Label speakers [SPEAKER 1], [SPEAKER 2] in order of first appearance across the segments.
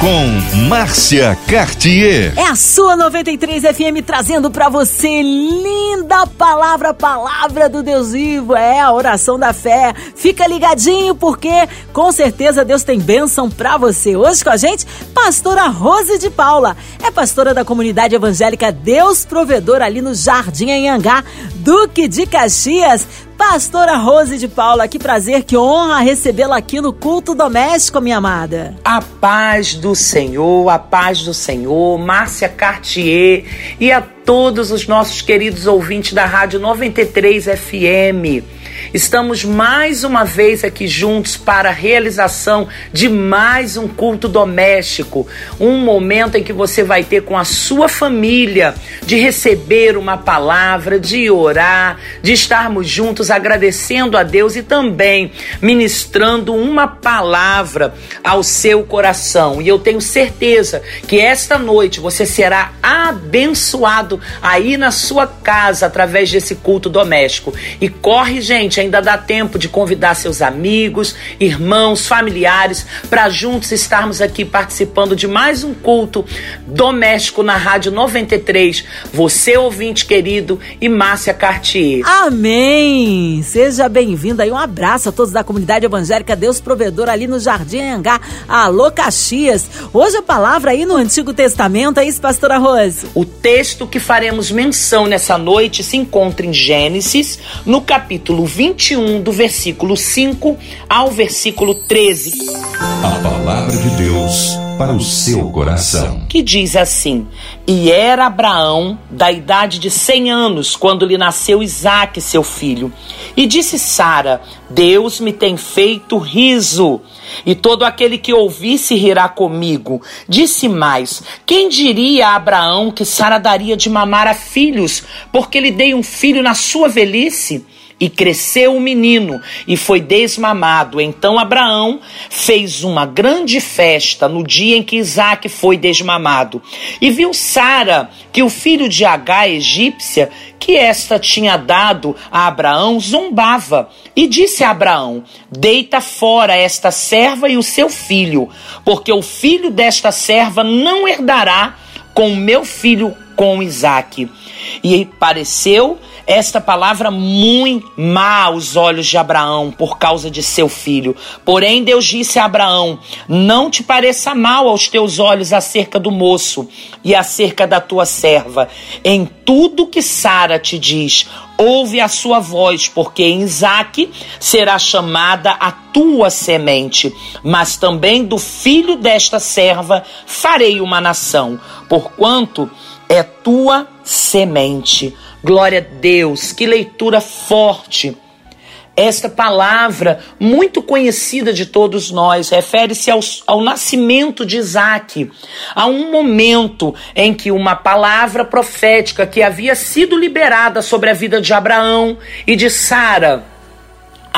[SPEAKER 1] com Márcia Cartier.
[SPEAKER 2] É a sua 93 FM trazendo para você linda palavra, palavra do Deus vivo. É a oração da fé. Fica ligadinho porque com certeza Deus tem bênção para você. Hoje com a gente, pastora Rose de Paula. É pastora da comunidade evangélica Deus Provedor ali no Jardim Anhangá, Duque de Caxias. Pastora Rose de Paula, que prazer, que honra recebê-la aqui no culto doméstico, minha amada.
[SPEAKER 3] A paz do Senhor, a paz do Senhor, Márcia Cartier e a todos os nossos queridos ouvintes da Rádio 93 FM. Estamos mais uma vez aqui juntos para a realização de mais um culto doméstico, um momento em que você vai ter com a sua família de receber uma palavra, de orar, de estarmos juntos agradecendo a Deus e também ministrando uma palavra ao seu coração. E eu tenho certeza que esta noite você será abençoado aí na sua casa através desse culto doméstico. E corre, gente, ainda dá tempo de convidar seus amigos, irmãos, familiares para juntos estarmos aqui participando de mais um culto doméstico na Rádio 93. Você, ouvinte querido, e Márcia Cartier.
[SPEAKER 2] Amém! Seja bem-vindo aí. Um abraço a todos da comunidade evangélica Deus Provedor ali no Jardim Angá. Alô, Caxias. Hoje a palavra aí no Antigo Testamento, é isso, pastora Rose?
[SPEAKER 3] O texto que faremos menção nessa noite se encontra em Gênesis, no capítulo 21, do versículo 5 ao versículo 13.
[SPEAKER 1] A palavra de Deus para o seu coração.
[SPEAKER 3] Que diz assim: E era Abraão da idade de cem anos quando lhe nasceu Isaque, seu filho. E disse Sara: Deus me tem feito riso. E todo aquele que ouvir se rirá comigo. Disse mais: Quem diria a Abraão que Sara daria de mamar a filhos, porque lhe dei um filho na sua velhice? E cresceu o menino e foi desmamado. Então Abraão fez uma grande festa no dia em que Isaac foi desmamado. E viu Sara que o filho de Agá, egípcia, que esta tinha dado a Abraão, zombava. E disse a Abraão: Deita fora esta serva e o seu filho, porque o filho desta serva não herdará com meu filho, com Isaque. E pareceu esta palavra muito má aos olhos de Abraão por causa de seu filho. Porém, Deus disse a Abraão: Não te pareça mal aos teus olhos acerca do moço e acerca da tua serva. Em tudo que Sara te diz, ouve a sua voz, porque em Isaque será chamada a tua semente, mas também do filho desta serva farei uma nação, porquanto é tua semente. Glória a Deus, que leitura forte. Esta palavra, muito conhecida de todos nós, refere-se ao, ao, nascimento de Isaac, a um momento em que uma palavra profética que havia sido liberada sobre a vida de Abraão e de Sara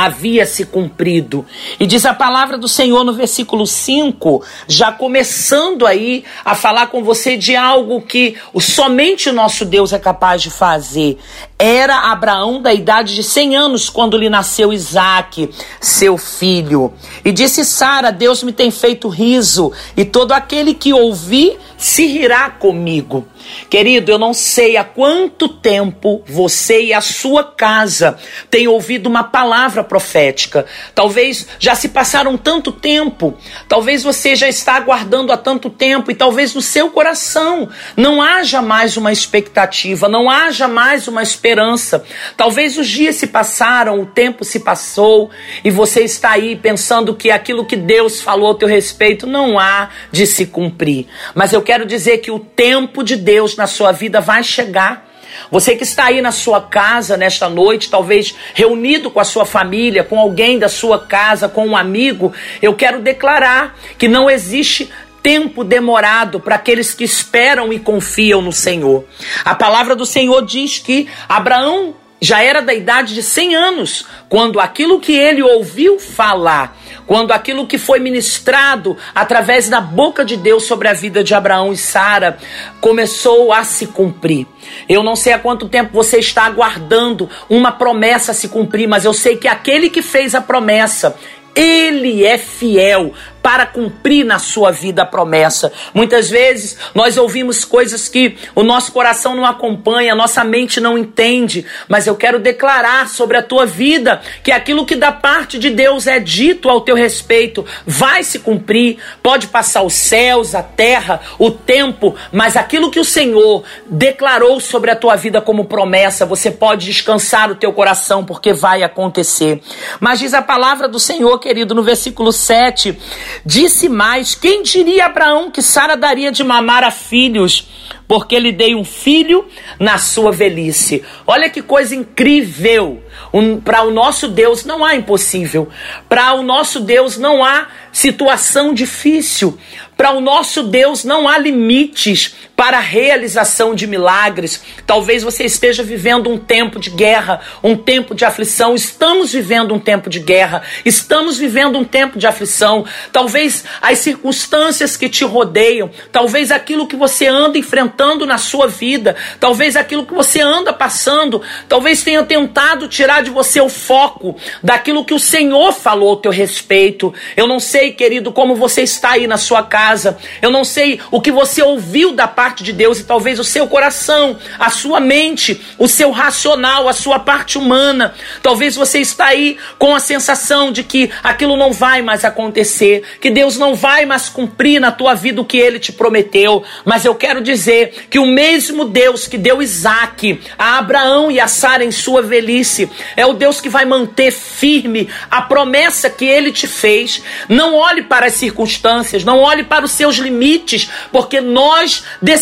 [SPEAKER 3] havia se cumprido. E diz a palavra do Senhor no versículo 5, já começando aí a falar com você de algo que somente o nosso Deus é capaz de fazer. Era Abraão da idade de 100 anos quando lhe nasceu Isaac, seu filho. E disse Sara: Deus me tem feito riso, e todo aquele que ouvir se rirá comigo. Querido, eu não sei há quanto tempo você e a sua casa têm ouvido uma palavra profética. Talvez já se passaram tanto tempo, talvez você já está aguardando há tanto tempo e talvez no seu coração não haja mais uma expectativa, não haja mais uma esperança. Talvez os dias se passaram, o tempo se passou e você está aí pensando que aquilo que Deus falou a teu respeito não há de se cumprir. Mas eu quero dizer que o tempo de Deus na sua vida vai chegar. Você que está aí na sua casa nesta noite, talvez reunido com a sua família, com alguém da sua casa, com um amigo, eu quero declarar que não existe tempo demorado para aqueles que esperam e confiam no Senhor. A palavra do Senhor diz que Abraão já era da idade de 100 anos, quando aquilo que ele ouviu falar, quando aquilo que foi ministrado através da boca de Deus sobre a vida de Abraão e Sara começou a se cumprir. Eu não sei há quanto tempo você está aguardando uma promessa se cumprir, mas eu sei que aquele que fez a promessa, ele é fiel para cumprir na sua vida a promessa. Muitas vezes nós ouvimos coisas que o nosso coração não acompanha, a nossa mente não entende, mas eu quero declarar sobre a tua vida que aquilo que da parte de Deus é dito ao teu respeito vai se cumprir. Pode passar os céus, a terra, o tempo, mas aquilo que o Senhor declarou sobre a tua vida como promessa, você pode descansar o teu coração porque vai acontecer. Mas diz a palavra do Senhor, querido, no versículo 7, Disse mais: Quem diria Abraão que Sara daria de mamar a filhos? Porque lhe dei um filho na sua velhice. Olha que coisa incrível! Um, Para o nosso Deus não há impossível. Para o nosso Deus não há situação difícil. Para o nosso Deus não há limites para a realização de milagres. Talvez você esteja vivendo um tempo de guerra, um tempo de aflição. Estamos vivendo um tempo de guerra, estamos vivendo um tempo de aflição. Talvez as circunstâncias que te rodeiam, talvez aquilo que você anda enfrentando na sua vida, talvez aquilo que você anda passando, talvez tenha tentado tirar de você o foco daquilo que o Senhor falou ao teu respeito. Eu não sei, querido, como você está aí na sua casa. Eu não sei o que você ouviu da parte de Deus e talvez o seu coração, a sua mente, o seu racional, a sua parte humana. Talvez você está aí com a sensação de que aquilo não vai mais acontecer, que Deus não vai mais cumprir na tua vida o que ele te prometeu. Mas eu quero dizer que o mesmo Deus que deu Isaac a Abraão e a Sara em sua velhice é o Deus que vai manter firme a promessa que ele te fez. Não olhe para as circunstâncias, não olhe para os seus limites, porque nós decidimos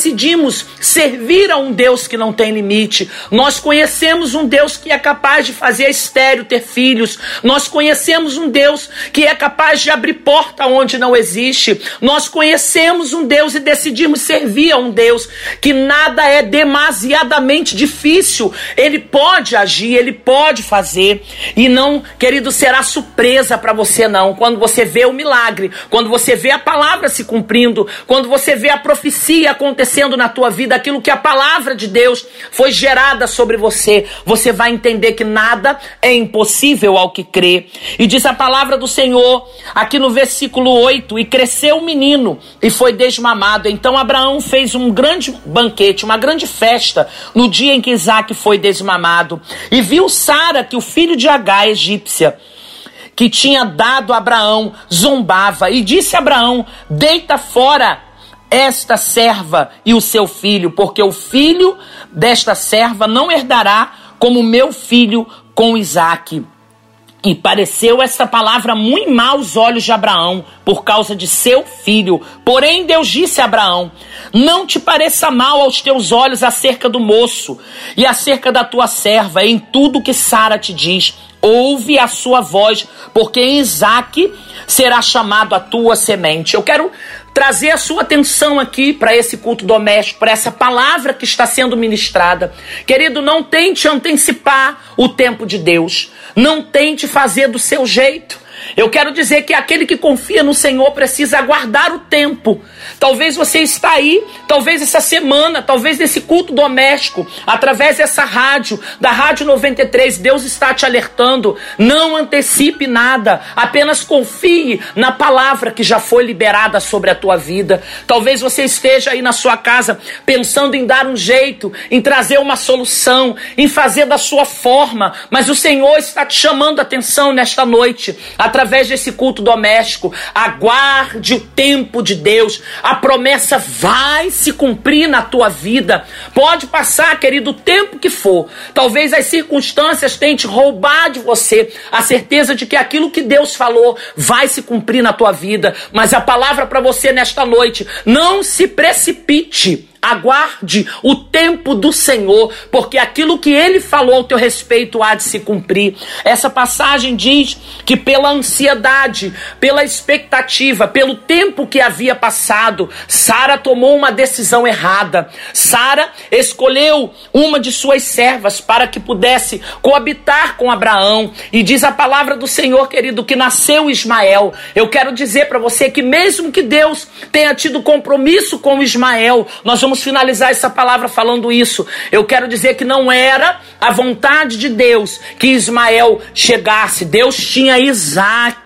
[SPEAKER 3] servir a um Deus que não tem limite. Nós conhecemos um Deus que é capaz de fazer estéreo ter filhos. Nós conhecemos um Deus que é capaz de abrir porta onde não existe. Nós conhecemos um Deus e decidimos servir a um Deus que nada é demasiadamente difícil. Ele pode agir, ele pode fazer. E não, querido, será surpresa para você não. Quando você vê o milagre, quando você vê a palavra se cumprindo, quando você vê a profecia acontecendo na tua vida, aquilo que a palavra de Deus foi gerada sobre você, você vai entender que nada é impossível ao que crê. E diz a palavra do Senhor aqui no versículo 8: E cresceu o menino e foi desmamado. Então Abraão fez um grande banquete, uma grande festa no dia em que Isaac foi desmamado. E viu Sara que o filho de Agar, egípcia, que tinha dado a Abraão zombava e disse a Abraão: Deita fora esta serva e o seu filho, porque o filho desta serva não herdará como meu filho com Isaque. E pareceu esta palavra muito mal aos olhos de Abraão, por causa de seu filho. Porém, Deus disse a Abraão: Não te pareça mal aos teus olhos acerca do moço e acerca da tua serva, em tudo que Sara te diz. Ouve a sua voz, porque Isaac será chamado a tua semente. Eu quero trazer a sua atenção aqui para esse culto doméstico, para essa palavra que está sendo ministrada. Querido, não tente antecipar o tempo de Deus. Não tente fazer do seu jeito. Eu quero dizer que aquele que confia no Senhor precisa aguardar o tempo. Talvez você está aí, talvez essa semana, talvez nesse culto doméstico, através dessa rádio, da Rádio 93, Deus está te alertando. Não antecipe nada, apenas confie na palavra que já foi liberada sobre a tua vida. Talvez você esteja aí na sua casa pensando em dar um jeito, em trazer uma solução, em fazer da sua forma, mas o Senhor está te chamando a atenção nesta noite através desse culto doméstico. Aguarde o tempo de Deus. A promessa vai se cumprir na tua vida. Pode passar, querido, o tempo que for. Talvez as circunstâncias tentem roubar de você a certeza de que aquilo que Deus falou vai se cumprir na tua vida. Mas a palavra para você nesta noite: não se precipite aguarde o tempo do Senhor, porque aquilo que ele falou ao teu respeito há de se cumprir. Essa passagem diz que pela ansiedade, pela expectativa, pelo tempo que havia passado, Sara tomou uma decisão errada. Sara escolheu uma de suas servas para que pudesse coabitar com Abraão. E diz a palavra do Senhor, querido, que nasceu Ismael. Eu quero dizer para você que mesmo que Deus tenha tido compromisso com Ismael, nós vamos finalizar essa palavra falando isso. Eu quero dizer que não era a vontade de Deus que Ismael chegasse. Deus tinha Isaac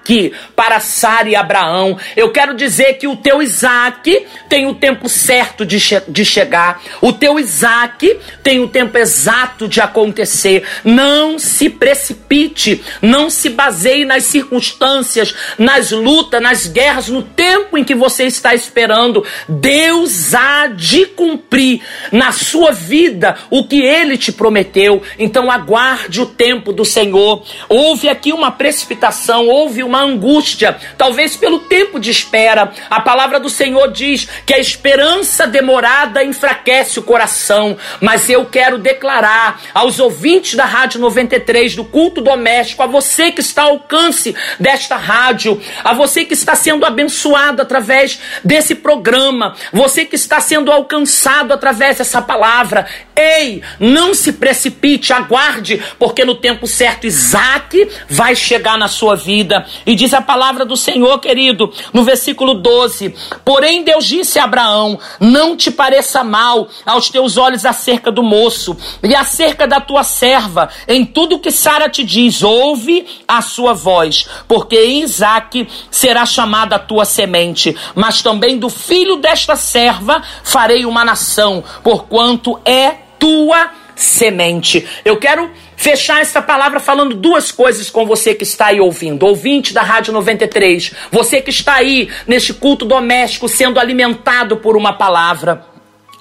[SPEAKER 3] para Sara e Abraão. Eu quero dizer que o teu Isaac tem o tempo certo de, che de chegar. O teu Isaac tem o tempo exato de acontecer. Não se precipite, não se baseie nas circunstâncias, nas lutas, nas guerras, no tempo em que você está esperando. Deus há de cumprir na sua vida o que ele te prometeu. Então aguarde o tempo do Senhor. Houve aqui uma precipitação, houve angústia, talvez pelo tempo de espera. A palavra do Senhor diz que a esperança demorada enfraquece o coração, mas eu quero declarar aos ouvintes da Rádio 93 do culto doméstico, a você que está ao alcance desta rádio, a você que está sendo abençoado através desse programa, você que está sendo alcançado através dessa palavra. Ei, não se precipite, aguarde, porque no tempo certo Isaac vai chegar na sua vida. E diz a palavra do Senhor, querido, no versículo 12: Porém, Deus disse a Abraão: Não te pareça mal aos teus olhos acerca do moço e acerca da tua serva, em tudo que Sara te diz, ouve a sua voz, porque em Isaac será chamada a tua semente, mas também do filho desta serva farei uma nação, porquanto é tua semente. Eu quero fechar essa palavra falando duas coisas com você que está aí ouvindo, ouvinte da Rádio 93, você que está aí neste culto doméstico sendo alimentado por uma palavra.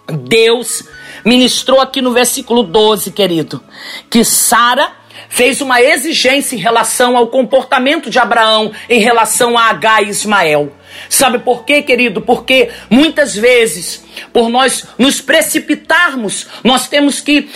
[SPEAKER 3] Deus ministrou aqui no versículo 12, querido, que Sara fez uma exigência em relação ao comportamento de Abraão em relação a H e Ismael. Sabe por quê, querido? Porque muitas vezes, por nós nos precipitarmos, nós temos que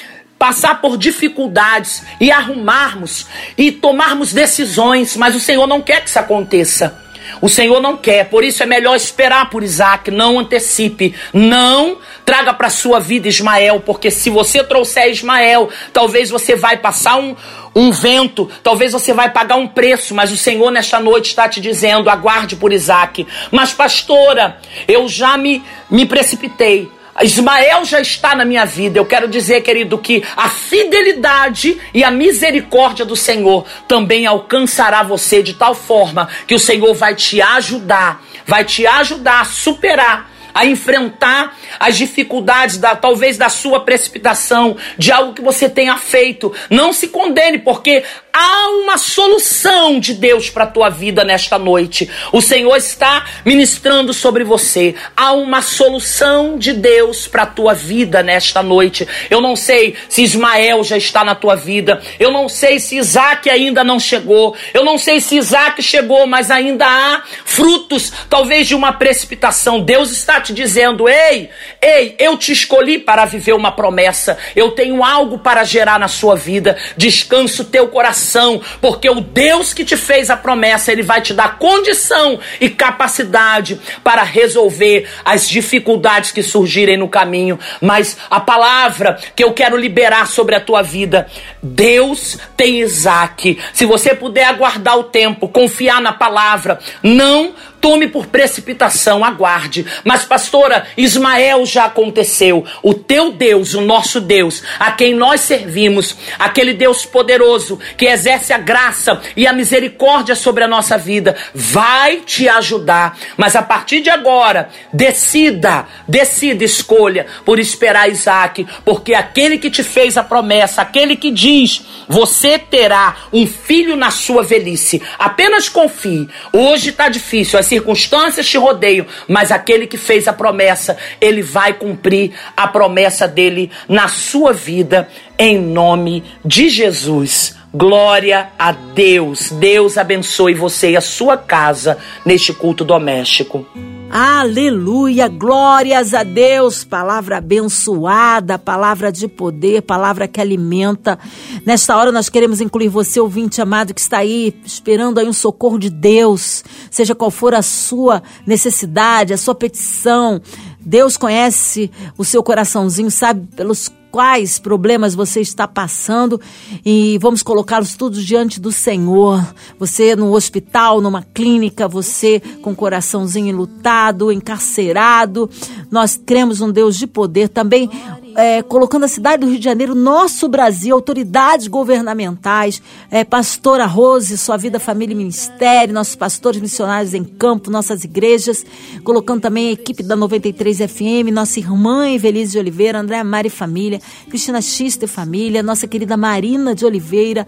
[SPEAKER 3] passar por dificuldades e arrumarmos e tomarmos decisões, mas o Senhor não quer que isso aconteça. O Senhor não quer, por isso é melhor esperar por Isaac, não antecipe, não traga para sua vida Ismael, porque se você trouxer Ismael, talvez você vai passar um, um vento, talvez você vai pagar um preço, mas o Senhor nesta noite está te dizendo: aguarde por Isaac. Mas, pastora, eu já me, me precipitei. Ismael já está na minha vida. Eu quero dizer, querido, que a fidelidade e a misericórdia do Senhor também alcançará você de tal forma que o Senhor vai te ajudar, vai te ajudar a superar a enfrentar as dificuldades da talvez da sua precipitação, de algo que você tenha feito. Não se condene, porque há uma solução de Deus para a tua vida nesta noite. O Senhor está ministrando sobre você. Há uma solução de Deus para a tua vida nesta noite. Eu não sei se Ismael já está na tua vida. Eu não sei se Isaac ainda não chegou. Eu não sei se Isaac chegou, mas ainda há frutos, talvez de uma precipitação. Deus está te dizendo: ei, ei, eu te escolhi para viver uma promessa, eu tenho algo para gerar na sua vida. Descansa o teu coração, porque o Deus que te fez a promessa, ele vai te dar condição e capacidade para resolver as dificuldades que surgirem no caminho. Mas a palavra que eu quero liberar sobre a tua vida, Deus tem Isaac. Se você puder aguardar o tempo, confiar na palavra, não tome por precipitação, aguarde. Mas, pastora, Ismael já aconteceu. O teu Deus, o nosso Deus, a quem nós servimos, aquele Deus poderoso que exerce a graça e a misericórdia sobre a nossa vida, vai te ajudar. Mas a partir de agora, decida, decida, escolha por esperar Isaac, porque aquele que te fez a promessa, aquele que diz, você terá um filho na sua velhice, apenas confie. Hoje está difícil, as circunstâncias te rodeiam, mas aquele que fez a promessa, ele vai cumprir a promessa dele na sua vida, em nome de Jesus. Glória a Deus. Deus abençoe você e a sua casa neste culto doméstico.
[SPEAKER 2] Aleluia, glórias a Deus, palavra abençoada, palavra de poder, palavra que alimenta. Nesta hora nós queremos incluir você, ouvinte amado, que está aí esperando aí um socorro de Deus, seja qual for a sua necessidade, a sua petição. Deus conhece o seu coraçãozinho, sabe pelos quais problemas você está passando e vamos colocá-los todos diante do Senhor. Você no hospital, numa clínica, você com o coraçãozinho enlutado, encarcerado. Nós cremos um Deus de poder também é, colocando a cidade do Rio de Janeiro, nosso Brasil, autoridades governamentais, é, pastora Rose, sua vida, família e ministério, nossos pastores missionários em campo, nossas igrejas, colocando também a equipe da 93 FM, nossa irmã Evelise de Oliveira, André Mari Família, Cristina Xista e Família, nossa querida Marina de Oliveira.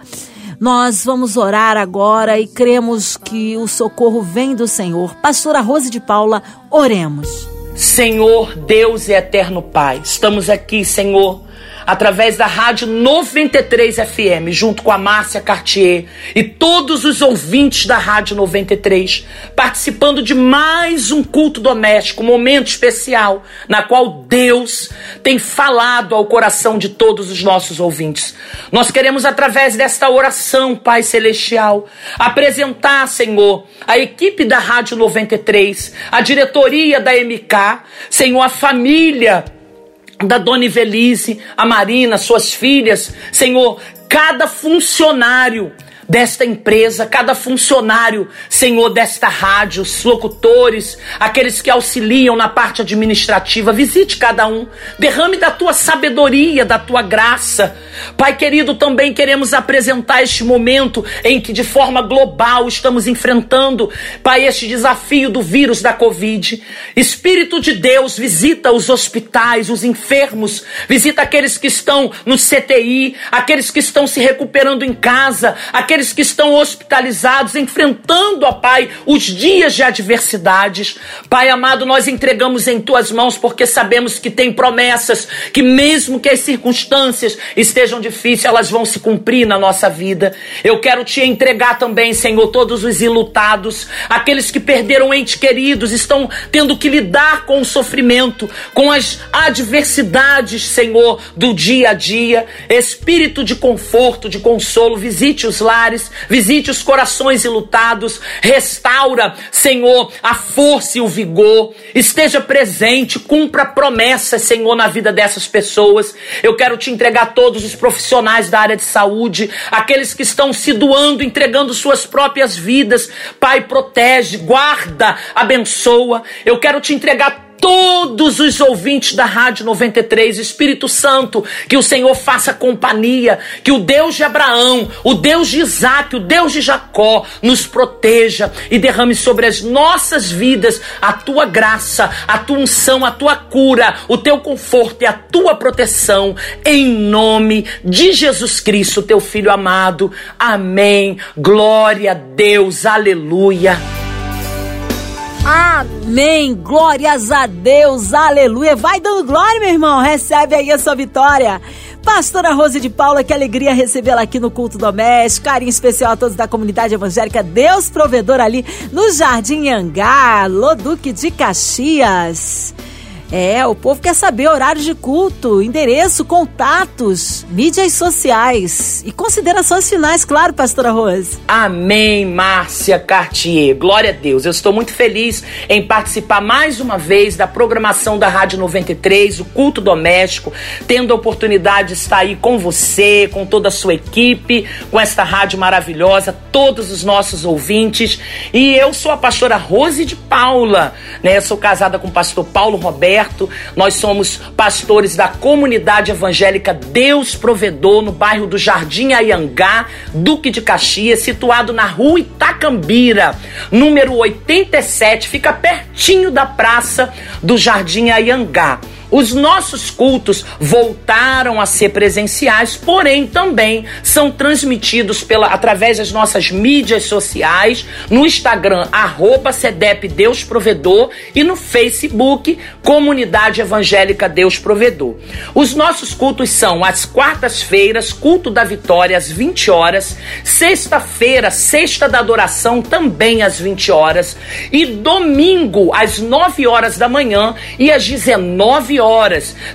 [SPEAKER 2] Nós vamos orar agora e cremos que o socorro vem do Senhor. Pastora Rose de Paula, oremos.
[SPEAKER 3] Senhor Deus e eterno Pai, estamos aqui, Senhor, através da Rádio 93 FM, junto com a Márcia Cartier e todos os ouvintes da Rádio 93, participando de mais um culto doméstico, um momento especial, na qual Deus tem falado ao coração de todos os nossos ouvintes. Nós queremos, através desta oração, Pai Celestial, apresentar, Senhor, a equipe da Rádio 93, a diretoria da MK, Senhor, a família da Dona Ivelise, a Marina, suas filhas, Senhor, cada funcionário desta empresa, cada funcionário, Senhor, desta rádio, os locutores, aqueles que auxiliam na parte administrativa, visite cada um, derrame da tua sabedoria, da tua graça. Pai querido, também queremos apresentar este momento em que de forma global estamos enfrentando, Pai, este desafio do vírus da Covid. Espírito de Deus, visita os hospitais, os enfermos, visita aqueles que estão no CTI, aqueles que estão se recuperando em casa, aqueles aqueles que estão hospitalizados, enfrentando, ó Pai, os dias de adversidades. Pai amado, nós entregamos em tuas mãos porque sabemos que tem promessas, que mesmo que as circunstâncias estejam difíceis, elas vão se cumprir na nossa vida. Eu quero te entregar também, Senhor, todos os ilutados, aqueles que perderam entes queridos, estão tendo que lidar com o sofrimento, com as adversidades, Senhor, do dia a dia. Espírito de conforto, de consolo, visite os lares visite os corações ilutados, restaura, Senhor, a força e o vigor, esteja presente, cumpra promessas, Senhor, na vida dessas pessoas. Eu quero te entregar todos os profissionais da área de saúde, aqueles que estão se doando, entregando suas próprias vidas. Pai, protege, guarda, abençoa. Eu quero te entregar todos os ouvintes da Rádio 93, Espírito Santo, que o Senhor faça companhia, que o Deus de Abraão, o Deus de Isaac, o Deus de Jacó nos proteja e derrame sobre as nossas vidas a tua graça, a tua unção, a tua cura, o teu conforto e a tua proteção, em nome de Jesus Cristo, teu Filho amado. Amém. Glória a Deus. Aleluia.
[SPEAKER 2] Amém. Glórias a Deus. Aleluia. Vai dando glória, meu irmão. Recebe aí a sua vitória. Pastora Rose de Paula, que alegria recebê-la aqui no culto doméstico. Carinho especial a todos da comunidade evangélica Deus Provedor ali no Jardim Angá, Loduque de Caxias. É, o povo quer saber horários de culto, endereço, contatos, mídias sociais e considerações finais, claro, pastora Rose.
[SPEAKER 3] Amém, Márcia Cartier. Glória a Deus. Eu estou muito feliz em participar mais uma vez da programação da Rádio 93, o culto doméstico, tendo a oportunidade de estar aí com você, com toda a sua equipe, com esta rádio maravilhosa, todos os nossos ouvintes. E eu sou a pastora Rose de Paula, né? Eu sou casada com o pastor Paulo Roberto nós somos pastores da comunidade evangélica Deus Provedor, no bairro do Jardim Ayangá, Duque de Caxias, situado na rua Itacambira, número 87, fica pertinho da praça do Jardim Ayangá. Os nossos cultos voltaram a ser presenciais, porém também são transmitidos pela, através das nossas mídias sociais, no Instagram, arroba Deus Provedor e no Facebook, Comunidade Evangélica Deus Provedor. Os nossos cultos são às quartas-feiras, culto da vitória às 20 horas, sexta-feira, sexta da adoração também às 20 horas e domingo às 9 horas da manhã e às 19 horas.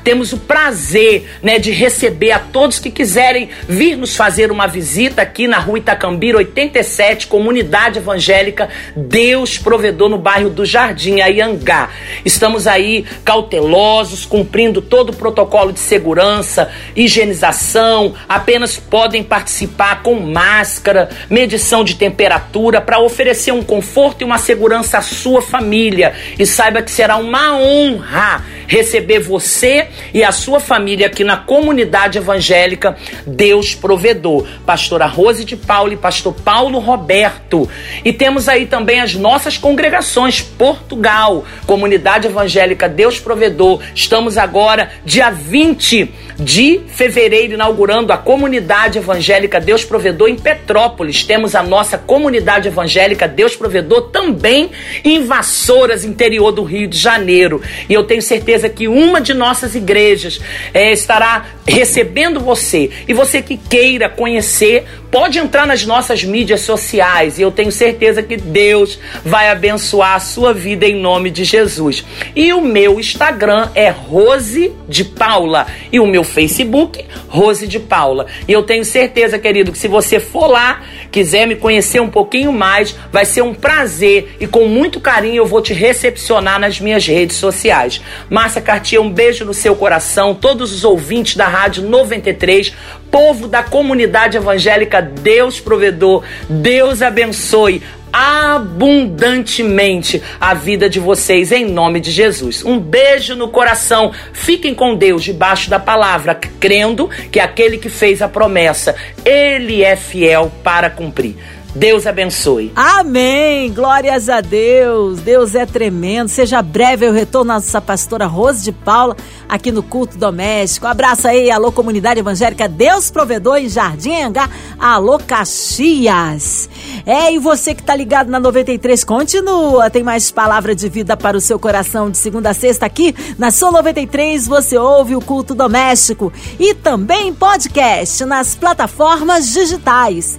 [SPEAKER 3] Temos o prazer, né, de receber a todos que quiserem vir nos fazer uma visita aqui na Rua Itacambira 87, Comunidade Evangélica Deus Provedor no bairro do Jardim, Ayangá. Estamos aí cautelosos, cumprindo todo o protocolo de segurança, higienização, apenas podem participar com máscara, medição de temperatura para oferecer um conforto e uma segurança à sua família. E saiba que será uma honra receber você e a sua família aqui na comunidade evangélica Deus Provedor. Pastora Rose de Paulo e pastor Paulo Roberto. E temos aí também as nossas congregações Portugal, Comunidade Evangélica Deus Provedor. Estamos agora dia 20 de fevereiro inaugurando a Comunidade Evangélica Deus Provedor em Petrópolis. Temos a nossa Comunidade Evangélica Deus Provedor também em Vassouras, interior do Rio de Janeiro. E eu tenho certeza que uma de nossas igrejas é, estará recebendo você. E você que queira conhecer, pode entrar nas nossas mídias sociais. E eu tenho certeza que Deus vai abençoar a sua vida em nome de Jesus. E o meu Instagram é Rose de Paula. E o meu Facebook, Rose de Paula. E eu tenho certeza, querido, que se você for lá, quiser me conhecer um pouquinho mais, vai ser um prazer e com muito carinho eu vou te recepcionar nas minhas redes sociais. Márcia Cartier, um beijo no seu coração, todos os ouvintes da Rádio 93, povo da comunidade evangélica, Deus provedor, Deus abençoe abundantemente a vida de vocês em nome de Jesus. Um beijo no coração. Fiquem com Deus debaixo da palavra, crendo que aquele que fez a promessa, ele é fiel para cumprir. Deus abençoe.
[SPEAKER 2] Amém. Glórias a Deus. Deus é tremendo. Seja breve o retorno nossa pastora Rose de Paula aqui no culto doméstico. abraço aí, alô comunidade evangélica Deus Provedor em Jardim Angá. Alô Caxias. É, e você que tá ligado na 93 continua. Tem mais palavra de vida para o seu coração de segunda a sexta aqui na sua 93 você ouve o culto doméstico e também podcast nas plataformas digitais